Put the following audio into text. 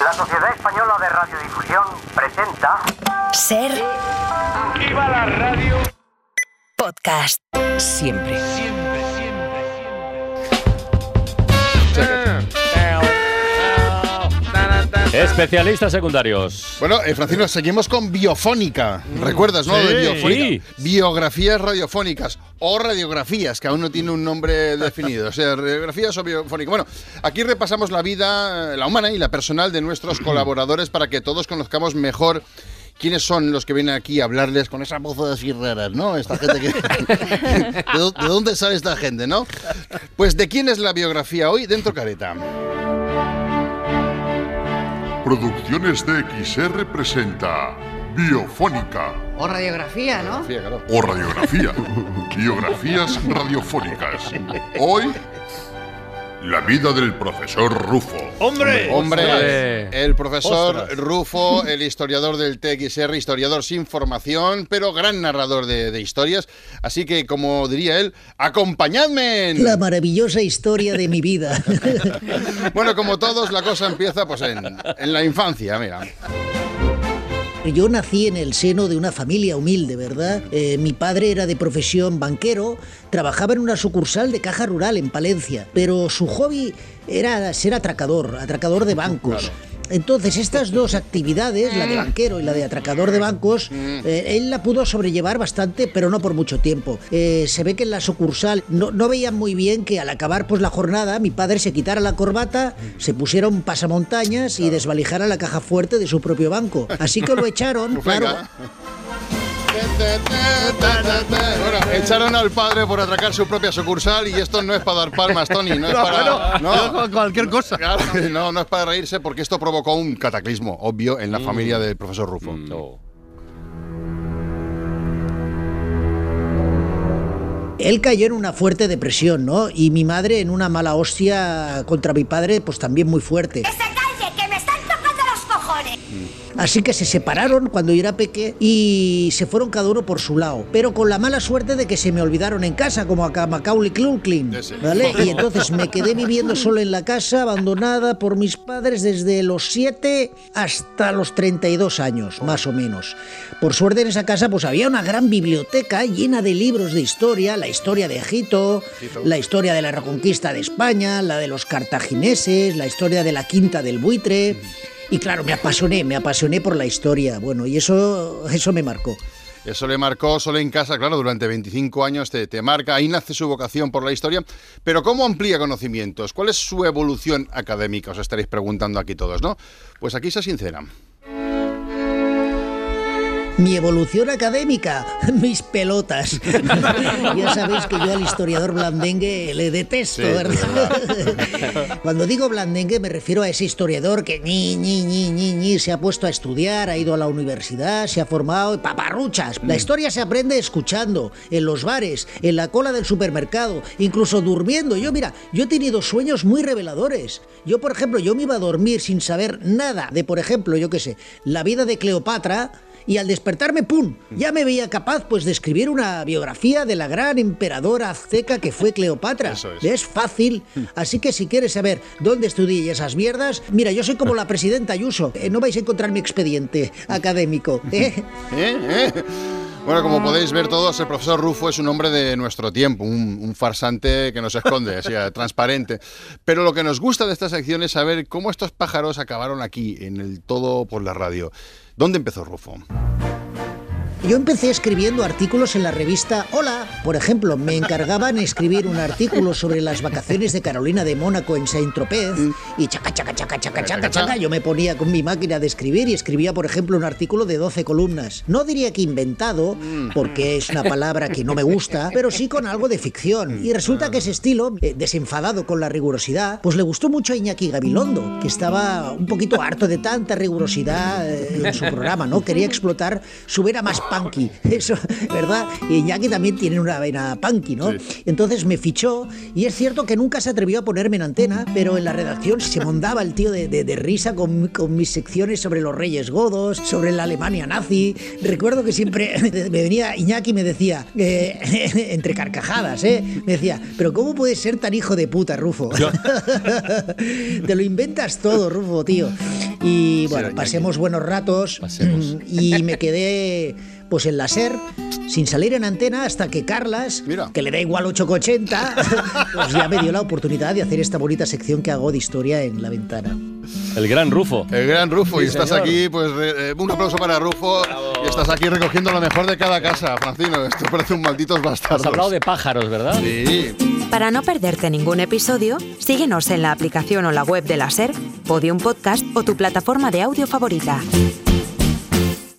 La Sociedad Española de Radiodifusión presenta Ser ¡Viva la radio! podcast. Siempre. Siempre, Especialistas secundarios. Bueno, eh, Francisco, seguimos con biofónica. ¿Recuerdas, no? Sí. De biofónica. Sí. Biografías radiofónicas o radiografías, que aún no tiene un nombre definido. O sea, radiografías o biofónicas. Bueno, aquí repasamos la vida, eh, la humana y la personal de nuestros colaboradores para que todos conozcamos mejor. ¿Quiénes son los que vienen aquí a hablarles con esa voz así rara, no? Esta gente que... ¿De, de dónde sale esta gente, no? Pues, ¿de quién es la biografía hoy? Dentro careta. Producciones de XR presenta Biofónica O radiografía, ¿no? O Radiografía. Biografías radiofónicas. Hoy, la vida del profesor Rufo. ¡Hombre! Hombre, el profesor Ostras. Rufo, el historiador del TXR, historiador sin formación, pero gran narrador de, de historias. Así que, como diría él, ¡acompañadme! La maravillosa historia de mi vida. Bueno, como todos, la cosa empieza pues en, en la infancia, mira. Yo nací en el seno de una familia humilde, ¿verdad? Eh, mi padre era de profesión banquero, trabajaba en una sucursal de caja rural en Palencia, pero su hobby era ser atracador, atracador de bancos. Entonces, estas dos actividades, la de banquero y la de atracador de bancos, eh, él la pudo sobrellevar bastante, pero no por mucho tiempo. Eh, se ve que en la sucursal no, no veían muy bien que al acabar pues, la jornada mi padre se quitara la corbata, se pusiera un pasamontañas y desvalijara la caja fuerte de su propio banco. Así que lo echaron, claro. Bueno, echaron al padre por atracar su propia sucursal y esto no es para dar palmas, Tony, no es para... no, cualquier cosa. No, no es para reírse porque esto provocó un cataclismo obvio en la familia del profesor Rufo. No. Él cayó en una fuerte depresión, ¿no? Y mi madre en una mala hostia contra mi padre, pues también muy fuerte. ¡Que Así que se separaron cuando yo era peque y se fueron cada uno por su lado. Pero con la mala suerte de que se me olvidaron en casa, como a Macaulay Culkin. ¿vale? Y entonces me quedé viviendo solo en la casa, abandonada por mis padres desde los 7 hasta los 32 años, más o menos. Por suerte en esa casa pues había una gran biblioteca llena de libros de historia, la historia de Egipto, la historia de la reconquista de España, la de los cartagineses, la historia de la quinta del buitre. Y claro, me apasioné, me apasioné por la historia. Bueno, y eso, eso me marcó. Eso le marcó solo en casa, claro, durante 25 años te, te marca, ahí nace su vocación por la historia. Pero ¿cómo amplía conocimientos? ¿Cuál es su evolución académica? Os estaréis preguntando aquí todos, ¿no? Pues aquí se sincera. Mi evolución académica, mis pelotas. ya sabéis que yo al historiador blandengue le detesto, ¿verdad? Cuando digo blandengue me refiero a ese historiador que ni, ni, ni, ni, ni se ha puesto a estudiar, ha ido a la universidad, se ha formado, paparruchas. La historia se aprende escuchando, en los bares, en la cola del supermercado, incluso durmiendo. Yo, mira, yo he tenido sueños muy reveladores. Yo, por ejemplo, yo me iba a dormir sin saber nada de, por ejemplo, yo qué sé, la vida de Cleopatra y al despertarme, ¡pum! Ya me veía capaz pues de escribir una biografía de la gran emperadora azteca que fue Cleopatra. Eso es. fácil, así que si quieres saber dónde estudié esas mierdas, mira, yo soy como la presidenta Ayuso, eh, no vais a encontrar mi expediente académico, ¿eh? ¿Eh? ¿Eh? Bueno, como podéis ver todos, el profesor Rufo es un hombre de nuestro tiempo, un, un farsante que no se esconde, o sea, transparente. Pero lo que nos gusta de esta sección es saber cómo estos pájaros acabaron aquí, en el todo por la radio. ¿Dónde empezó Rufo? Yo empecé escribiendo artículos en la revista Hola. Por ejemplo, me encargaban escribir un artículo sobre las vacaciones de Carolina de Mónaco en Saint-Tropez y chaca, chaca, chaca, chaca, chaca, chaca, yo me ponía con mi máquina de escribir y escribía, por ejemplo, un artículo de 12 columnas. No diría que inventado, porque es una palabra que no me gusta, pero sí con algo de ficción. Y resulta que ese estilo, eh, desenfadado con la rigurosidad, pues le gustó mucho a Iñaki Gabilondo, que estaba un poquito harto de tanta rigurosidad eh, en su programa, ¿no? Quería explotar su vena más punky, eso, ¿verdad? Y Iñaki también tiene una vena punky, ¿no? Entonces me fichó y es cierto que nunca se atrevió a ponerme en antena, pero en la redacción se mondaba el tío de, de- de risa con, con mis secciones sobre los reyes godos, sobre la Alemania nazi. Recuerdo que siempre me venía Iñaki y me decía, eh, entre carcajadas, ¿eh? Me decía, pero ¿cómo puedes ser tan hijo de puta, Rufo? Te lo inventas todo, Rufo, tío. Y bueno, pasemos buenos ratos. Pasemos. Y me quedé pues en la SER, sin salir en antena, hasta que Carlas, Mira. que le da igual 8,80, pues ya me dio la oportunidad de hacer esta bonita sección que hago de historia en la ventana. El gran Rufo. El gran Rufo, y estás señor. aquí, pues re- eh, un aplauso para Rufo, y estás aquí recogiendo lo mejor de cada casa, Francino. Esto parece un malditos bastardos. Has hablado de pájaros, ¿verdad? Sí. Para no perderte ningún episodio, síguenos en la aplicación o la web de la SER, Podium Podcast o tu plataforma de audio favorita.